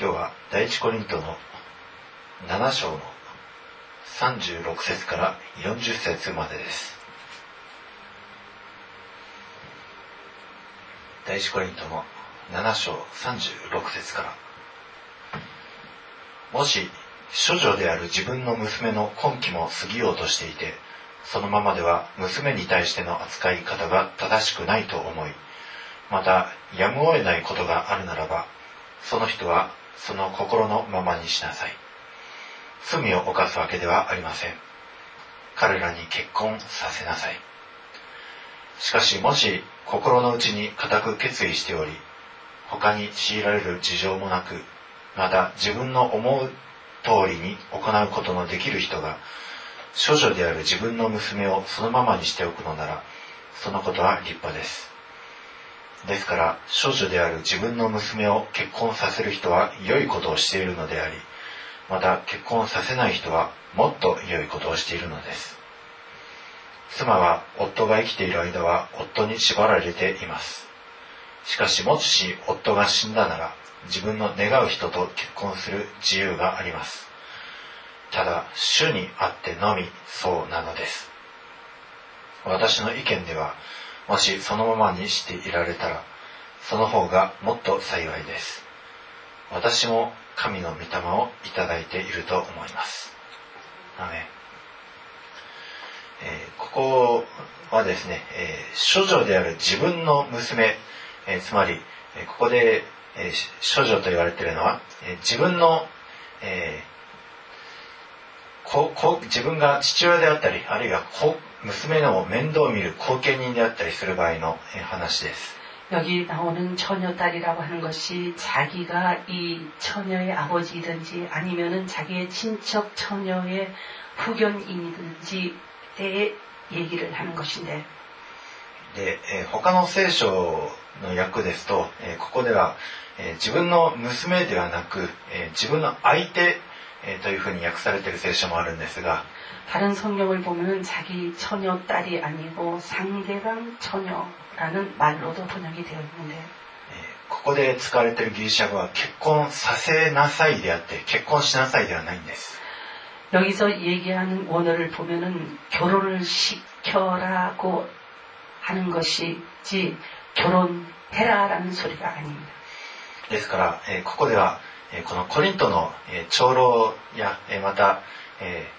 今日は第一コリントの7章の36節から40節までです。第一コリントの7章36節から。もし処女である自分の娘の婚期も過ぎようとしていてそのままでは娘に対しての扱い方が正しくないと思いまたやむを得ないことがあるならばその人はその心のままにしなさい。罪を犯すわけではありません。彼らに結婚させなさい。しかしもし心の内に固く決意しており他に強いられる事情もなくまた自分の思う通りに行うことのできる人が処女である自分の娘をそのままにしておくのならそのことは立派です。ですから少女である自分の娘を結婚させる人は良いことをしているのでありまた結婚させない人はもっと良いことをしているのです。妻は夫が生きている間は夫に縛られています。しかしもし夫が死んだなら自分の願う人と結婚する自由があります。ただ主にあってのみそうなのです。私の意見ではもしそのままにしていられたら、その方がもっと幸いです。私も神の御霊をいただいていると思います。アメえー、ここはですね、えー、処女である自分の娘、えー、つまり、えここで、え処女と言われているのは、え自分の、えここ自分が父親であったり、あるいは子娘の面倒を見る後見人であったりする場合の話です。여기나오는처녀딸이라고하는것이자기가이처녀의아버지이든지아니면은자기의친척처녀의후견인이든지에얘기를하는것인데で、え他の聖書の訳ですと、えここでは、え自分の娘ではなく、え自分の相手、えというふうに訳されている聖書もあるんですが、 다른 성경을 보면은 자기 처녀 딸이 아니고 상대방 처녀라는 말로도 번역이 되어 있는데 ここで使われているギリシャ語は結婚させなさいであって結婚しなさいではないんです 여기서 얘기하는 원어를 보면은 결혼을 시켜라고 하는 것이지 결혼해라라는 소리가 아닙니다. ですから、えー、ここでは、えー、このコリントの、えー、長老や、えー、また、えー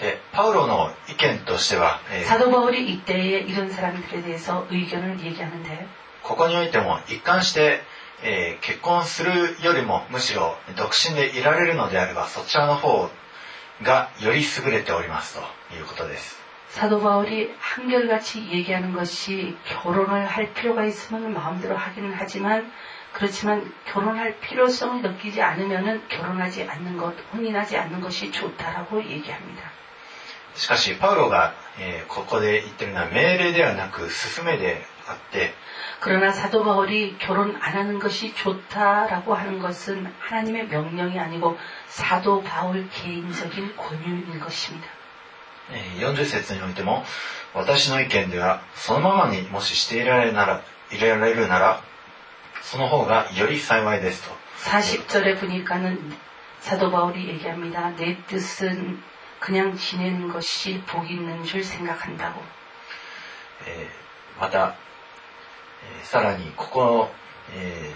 で、パウロの意見としては、えー、사도바울이이때에이런사람들에대해서의견을얘기하는데ここにおいても一貫して、えー、結婚するよりもむしろ独身でいられるのであればそちらの方がより優れておりますということです。사도바울이한결같이얘기하는것이결혼을할필요가있으면마음대로하기는하지만 그렇지만 결혼할 필요성을 느끼지 않으면 결혼하지 않는 것, 혼인하지 않는 것이 좋다라고 얘기합니다. しかしパウロが、えー、ここで言ってるのは命令ではなく勧めであって 그러나 사도 바울이 결혼 안 하는 것이 좋다라고 하는 것은 하나님의 명령이 아니고 사도 바울 개인적인 권유인 것입니다. 40節においても私の意見ではそのままにもししていられるならその方がより幸いですと。 40절에 보니까는 사도 바울이 얘기합니다. 내 뜻은 그냥 지내는 것이 복 있는 줄 생각한다고. また、さらにここの、え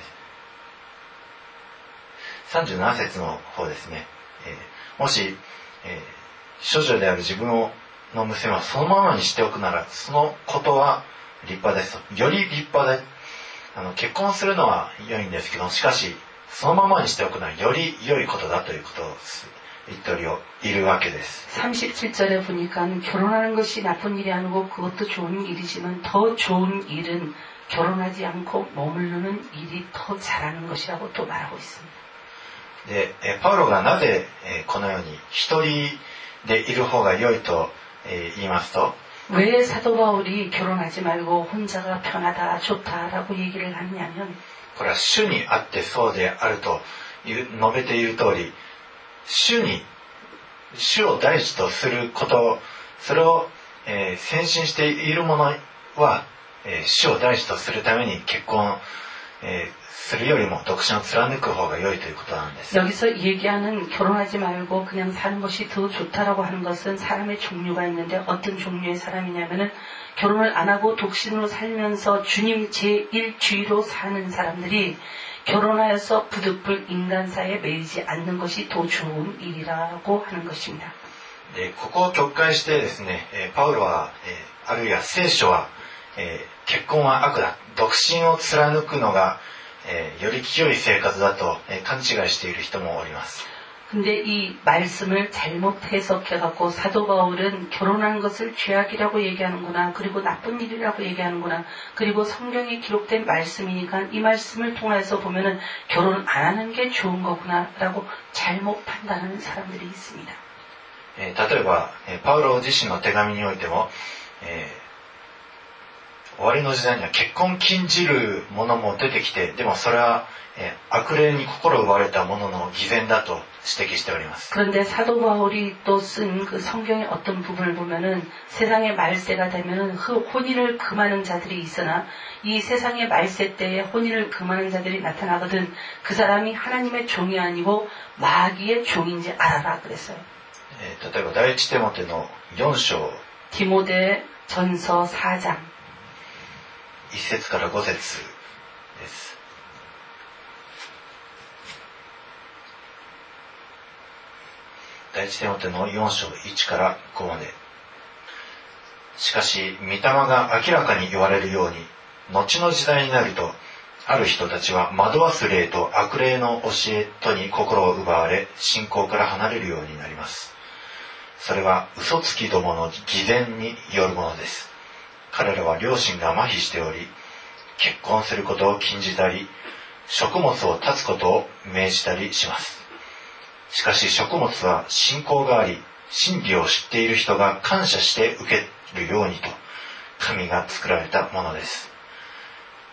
ー、37節の方ですね、えー、もし、えー、少女である自分の娘はそのままにしておくなら、そのことは立派です。より立派で、あの結婚するのは良いんですけどしかしそのままにしておくのはより良いことだということを言って いるわけです。37절에보니까결혼하는것이나쁜일이아니고그것도좋은일이지만더좋은일은결혼하지않고머무르는일이더잘하는것이라고또말하고있습니다 で、えパウロがなぜ、えこのように一人でいる方が良いと、え言いますと、 왜 사도 바울이 결혼하지 말고 혼자가 편하다, 좋다라고 얘기를 하냐면 これは主にあってそうであるという述べている通り、 主に、主を第一とすること、それを、えー先進している者は、えー主を第一とするために結婚、えーするよりも独身を貫く方が良いということなんです。 여기서 얘기하는 결혼하지 말고 그냥 사는 것이 더 좋다라고 하는 것은 사람의 종류가 있는데 어떤 종류의 사람이냐면은 결혼을 안 하고 독신으로 살면서 주님 제1주의로 사는 사람들이 결혼하여서 부득불 인간 사이에 매이지 않는 것이 더 좋은 일이라고 하는 것입니 다. 네, ここを直解してですね、パウロは、あるいは聖書は、結婚は悪だ、独身を貫くのが、より清い生活だと勘違いしている人もおります。 근데 이 말씀을 잘못 해석해갖고 사도 바울은 결혼한 것을 죄악이라고 얘기하는구나. 그리고 나쁜 일이라고 얘기하는구나. 그리고 성경에 기록된 말씀이니까 이 말씀을 통해서 보면은 결혼 안 하는 게 좋은 거구나라고 잘못 판단하는 사람들이 있습니다. 例えば, 바울 自身の手紙においても,終わりの時代には結婚禁じるものも出てきてでもそれは、えー悪霊に心奪われたものの偽善だと指摘しております 그런데 사도 바울이 또 쓴 그 성경의 어떤 부분을 보면은 세상의 말세가 되면은 그 혼인을 금하는 자들이 있으나 이 세상의 말세 때에 혼인을 금하는 자들이 나타나거든 그 사람이 하나님의 종이 아니고 마귀의 종인지 알아라 그랬어요. えー例えば第一テモテの4章 디모데 전서 4장 1節から5節です。第一テモテの4章1から5まで。しかし御霊が明らかに言われるように後の時代になるとある人たちは惑わす霊と悪霊の教えとに心を奪われ信仰から離れるようになります。それは嘘つきどもの偽善によるものです。彼らは両親が麻痺しており結婚することを禁じたり食物を断つことを命じたりします。しかし食物は信仰があり真理を知っている人が感謝して受けるようにと神が作られたものです。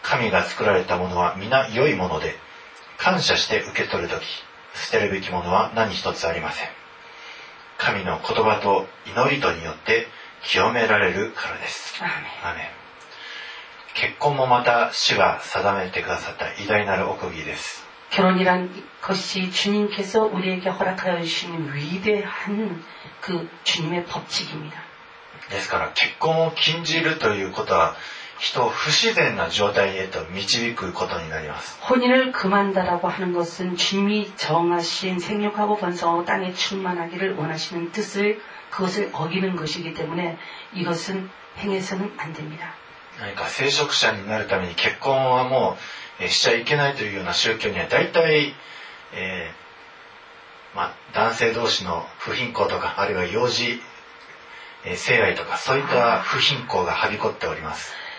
神が作られたものは皆良いもので感謝して受け取るとき捨てるべきものは何一つありません。神の言葉と祈りとによって清められるからです 아멘. アーメン結婚もまた主が定めてくださった偉大なる奥義です 결혼이란 것이 주님께서 우리에게 허락하여 주신 위대한 그 주님의 법칙입니다. ですから結婚を禁じるということは 人を不自然な状態へと導くことになります。혼인을그만다라고하는것은주님이정하신생육하고번성하고땅에충만하기를원하시는뜻을그것을어기는것이기때문에이것은행해서는안됩니다何か聖職者になるために結婚はもうしちゃいけないというような宗教には大体、えまあ、男性同士の不貧困とかあるいは幼児、え、性愛とかそういった不貧困がはびこっております。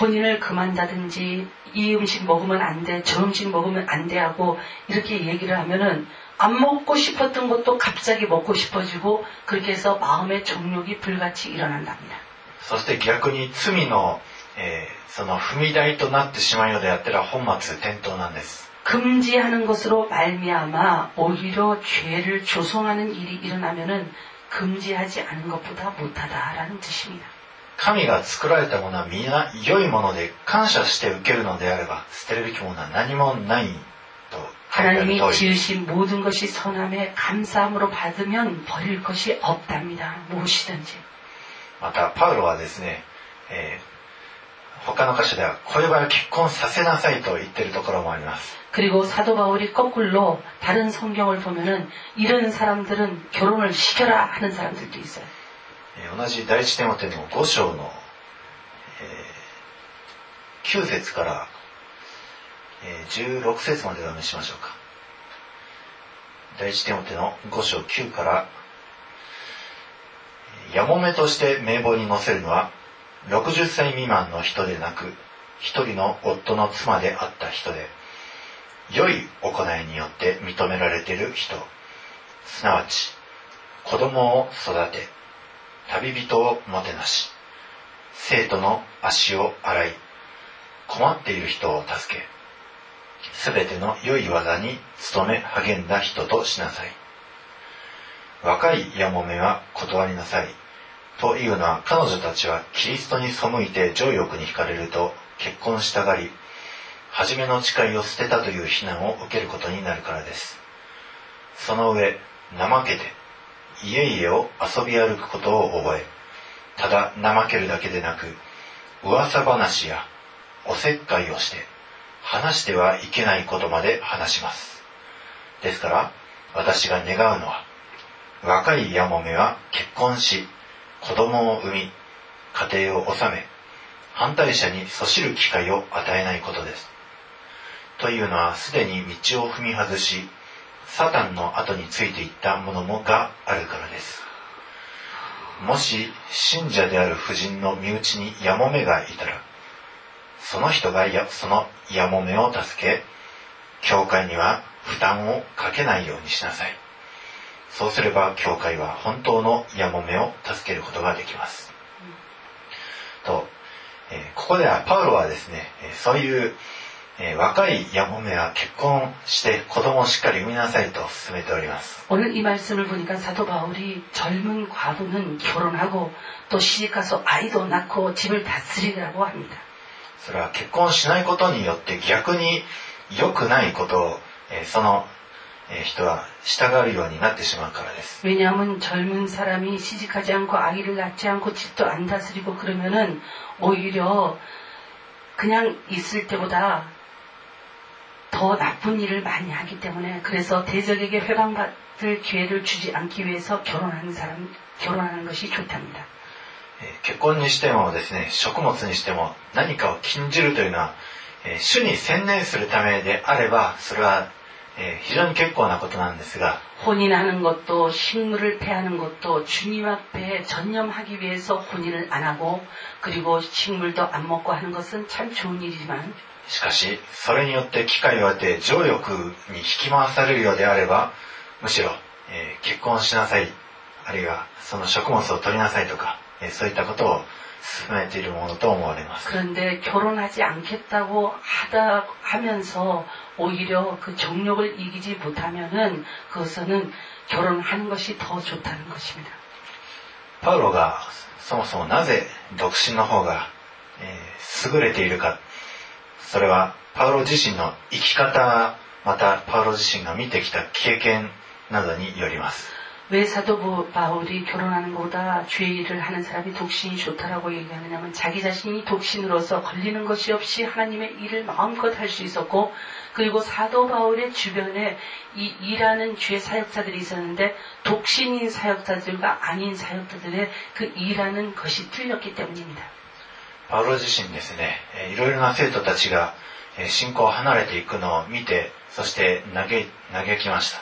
혼인을 금한다든지 이 음식 먹으면 안 돼, 저 음식 먹으면 안 돼 하고 이렇게 얘기를 하면은 안 먹고 싶었던 것도 갑자기 먹고 싶어지고 그렇게 해서 마음의 정욕이 불같이 일어난답니다. そして逆に罪の、えーその踏み台となってしまうようであったら本末転倒なんです 금지하는 것으로 말미암아 오히려 죄를 조성하는 일이 일어나면은 금지하지 않은 것보다 못하다라는 뜻입니다. 神が作られたものは皆良いもので感謝して受けるのであれば捨てるべきものは何もないと書いてある 하나님이 通り 지으신 모든 것이 선함에 감사함으로 받으면 버릴 것이 없답니다. 무엇이든지. またパウロはですね、えー他の箇所ではこれは結婚させなさいと言ってるところもあります 그리고 사도 바울이 거꾸로 다른 성경을 보면은 이런 사람들은 결혼을 시켜라 하는 사람들도 있어요. 同じ第一テモテの5章の、えー9節から、えー16節までお読みしましょうか。第一テモテの5章9からやもめとして名簿に載せるのは60歳未満の人でなく一人の夫の妻であった人で良い行いによって認められている人。すなわち子供を育て旅人をもてなし。生徒の足を洗い困っている人を助けすべての良い技に努め励んだ人としなさい。若いやもめは断りなさいというのは彼女たちはキリストに背いて情欲に惹かれると結婚したがり初めの誓いを捨てたという非難を受けることになるからです。その上怠けて家々を遊び歩くことを覚えただ怠けるだけでなく噂話やおせっかいをして話してはいけないことまで話します。ですから私が願うのは若いやもめは結婚し子供を産み家庭を治め反対者にそしる機会を与えないことです。というのはすでに道を踏み外しサタンの後についていったものもがあるからです。もし信者である婦人の身内にやもめがいたらその人がやそのやもめを助け教会には負担をかけないようにしなさい。そうすれば教会は本当のやもめを助けることができます。と、えーここではパウロはですねえそういうえー、若いやぼめは結婚して子供をしっかり産みなさいと勧めております。오늘이말씀을보니까사도바울이젊은과부는결혼하고또시집가서아이도낳고집을다스리라고합니다それは結婚しないことによって逆に良くないことを、えー、その人は従うようになってしまうからです。왜냐하면젊은사람이시집가지않고아기를낳지않고집도안다스리고그러면은오히려그냥있을때보다 더 나쁜 일을 많이 하기 때문에 그래서 대적에게 회방받을 기회를 주지 않기 위해서 결혼하는 사람 결혼하는 것이 좋답니다. えー結婚にしてもですね食物にしても何かを禁じるというのは、えー主に専念するためであればそれは、 えー非常に結構なことなんですが 혼인하는 것도 식물을 패하는 것도 주님 앞에 전념하기 위해서 혼인을 안 하고 그리고 식물도 안 먹고 하는 것은 참 좋은 일이지만 しかしそれによって機会を得て情欲に引き回されるようであればむしろ、えー結婚しなさいあるいはその食物を取りなさいとか、えーそういったことを 進めているものと思われます 그런데 결혼하지 않겠다고 하다 하면서 오히려 그 정욕을 이기지 못하면은 그것은 결혼하는 것이 더 좋다는 것입니다. パウロがそもそもなぜ独身の方が、えー優れているかそれはパウロ自身の生き方またパウロ自身が見てきた経験などによります 왜 사도 보- 바울이 결혼하는 것보다 죄의 일을 하는 사람이 독신이 좋다라고 얘기하느냐면 자기 자신이 독신으로서 걸리는 것이 없이 하나님의 일을 마음껏 할 수 있었고 그리고 사도 바울의 주변에 이 일하는 주의 사역자들이 있었는데 독신인 사역자들과 아닌 사역자들의 그 일하는 것이 틀렸기 때문입니다. パウロ自身ですね、えーいろいろな生徒たちが、えー信仰を離れていくのを見てそして嘆い嘆きました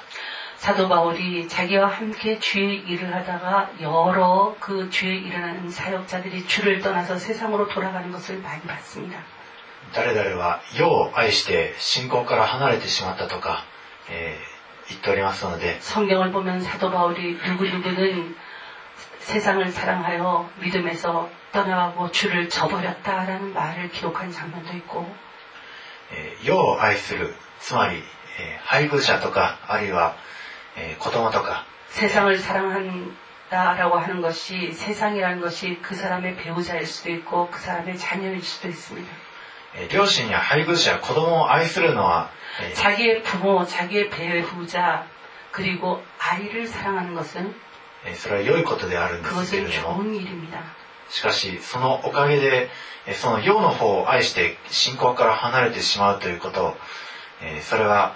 사도 바울이 자기와 함께 주의 일을 하다가 여러 그 주의 일하는 사역자들이 주를 떠나서 세상으로 돌아가는 것을 많이 봤습니다. 誰々は世を愛して信仰から離れてしまったとか、えー、言っておりますので 성경을 보면 사도 바울이 누구누구는 세상을 사랑하여 믿음에서 떠나가고 주를 저버렸다라는 말을 기록한 장면도 있고 世を愛するつまり配偶者とかあるいはえ、子供とか세상을사랑한다라고 하는 것이 세상이라는 것이 그 사람의 배우자일 수도 있고 그 사람의 자녀일 수도 있습니 다. 両親や配偶者、子供を愛するのは、자기의 부 모、 자기의 배우 자、 그리고 아이를 사랑하는 것 은、 それは良いことであるんですけれども、일입니 다. しかし、そのおかげで、その用の方を愛して信仰から離れてしまうということ、それは、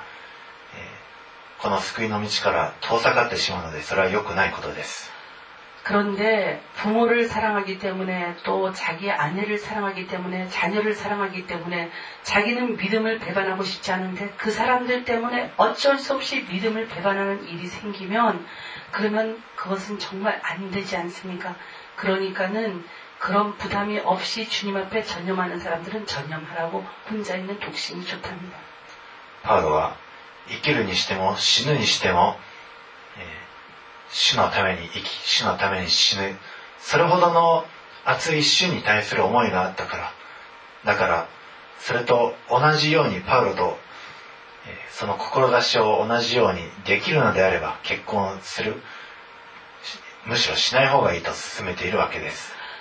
この救いの道から遠ざかってしまうのでそれは良くないことです 그런데 부모를 사랑하기 때문에 또 자기 아내를 사랑하기 때문에 자녀를 사랑하기 때문에 자기는 믿음을 배반하고 싶지 않은데 그 사람들 때문에 어쩔 수 없이 믿음을 배반하는 일이 생기면 그러면 그것은 정말 안 되지 않습니까? 그러니까는 그런 부담이 없이 주님 앞에 전념하는 사람들은 전념하라고 혼자 있는 독신이 좋답니다. パウロは 生きるにしても死ぬにしても、えー主のために生き主のために死ぬ。それほどの熱い主に対する思いがあったから。だからそれと同じようにパウロと、えーその志を同じようにできるのであれば結婚する。むしろしない方がいいと勧めているわけです。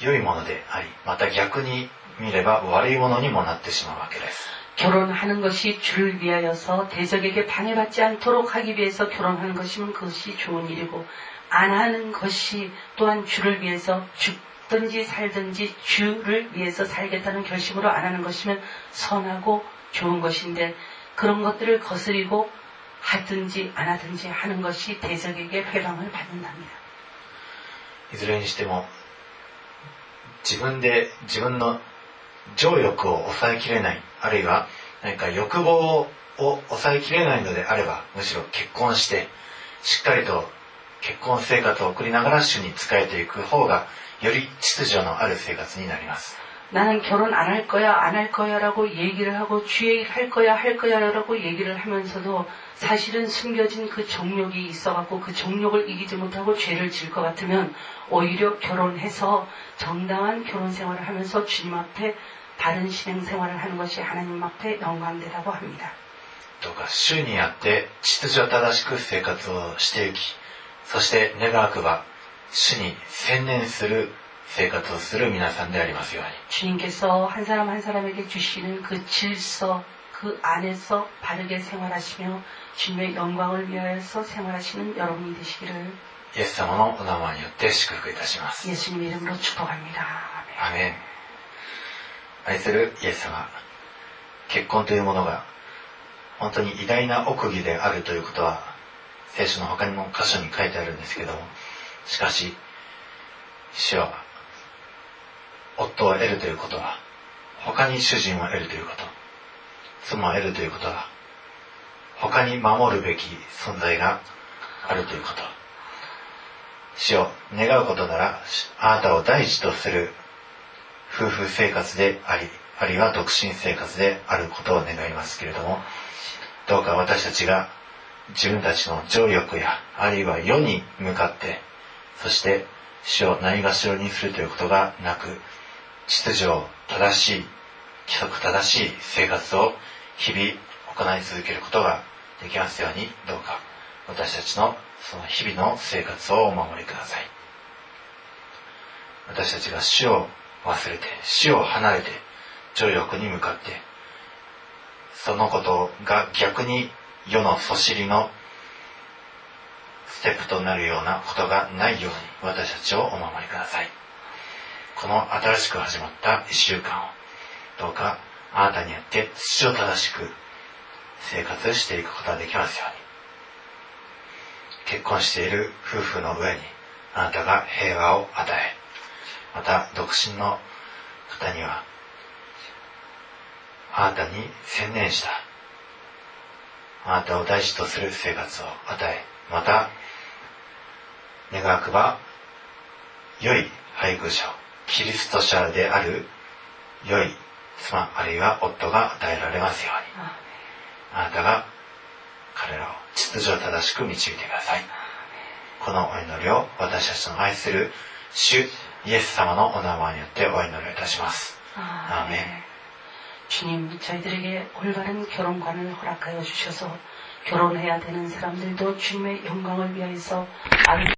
良いものでありまた逆に見れば悪いものにもなってしまうわけです 결혼하는 것이 주를 위하여서 대적에게 방해받지 않도록 하기 위해서 결혼하는 것이면 그것이 좋은 일이고 안 하는 것이 또한 주를 위해서 죽든지 살든지 주를 위해서 살겠다는 결심으로 안 하는 것이면 선하고 좋은 것인데 그런 것들을 거스리고 하든지 안 하든지 하는 것이 대적에게 회방을 받는답니다. いずれにしても 自分で自分の情欲を抑えきれないあるいは何か欲望を抑えきれないのであればむしろ結婚してしっかりと結婚生活を送りながら主に仕えていく方がより秩序のある生活になります。 나는 결혼 안 할 거야, 안 할 거야라고 얘기를 하고 주 얘기를 할 거야, 할 거야라고 얘기를 하면서도 사실은 숨겨진 그 정욕이 있어갖고 그 정욕을 이기지 못하고 죄를 지을 것 같으면 오히려 결혼해서 정당한 결혼 생활을 하면서 주님 앞에 다른 신앙 생활을 하는 것이 하나님 앞에 영광되라고 합니다. どうか主にあって秩序正しく生活をしていきそして願わくば主に専念する 生活をする皆さんでありますように 주님께서 한 사람 한 사람에게 주시는 그 질서, 그 안에서 바르게 생활하시며 주님의 영광을 위하여서 생활하시는 여러분이 되시기를 イエス様のお名前によって祝福いたします 예수님 이름으로 축복합니다. 아멘. アメン愛するイエス様結婚というものが本当に偉大な奥義であるということは聖書の他にも箇所に書いてあるんですけどもしかし主は 夫を得るということは他に主人を得るということ妻を得るということは他に守るべき存在があるということ。主を願うことならあなたを第一とする夫婦生活でありあるいは独身生活であることを願いますけれどもどうか私たちが自分たちの情欲やあるいは世に向かってそして主をないがしろにするということがなく秩序正しい規則正しい生活を日々行い続けることができますようにどうか私たちのその日々の生活をお守りください。私たちが主を忘れて主を離れて情欲に向かってそのことが逆に世のそしりのステップとなるようなことがないように私たちをお守りください。この新しく始まった一週間をどうかあなたによって秩序正しく生活していくことができますように。結婚している夫婦の上にあなたが平和を与えまた独身の方にはあなたに専念したあなたを大事とする生活を与えまた願わくば良い配偶者をキリスト者である良い妻あるいは夫が与えられますようにあなたが彼らを秩序正しく導いてくださいこのお祈りを私たちの愛する主イエス様のお名前によってお祈りをいたします。 아, 아멘. 주님, 저희들에게 올바른 결혼관을 허락하여 주셔서 결혼해야 되는 사람들도 주님의 영광을 위하여서 아름다운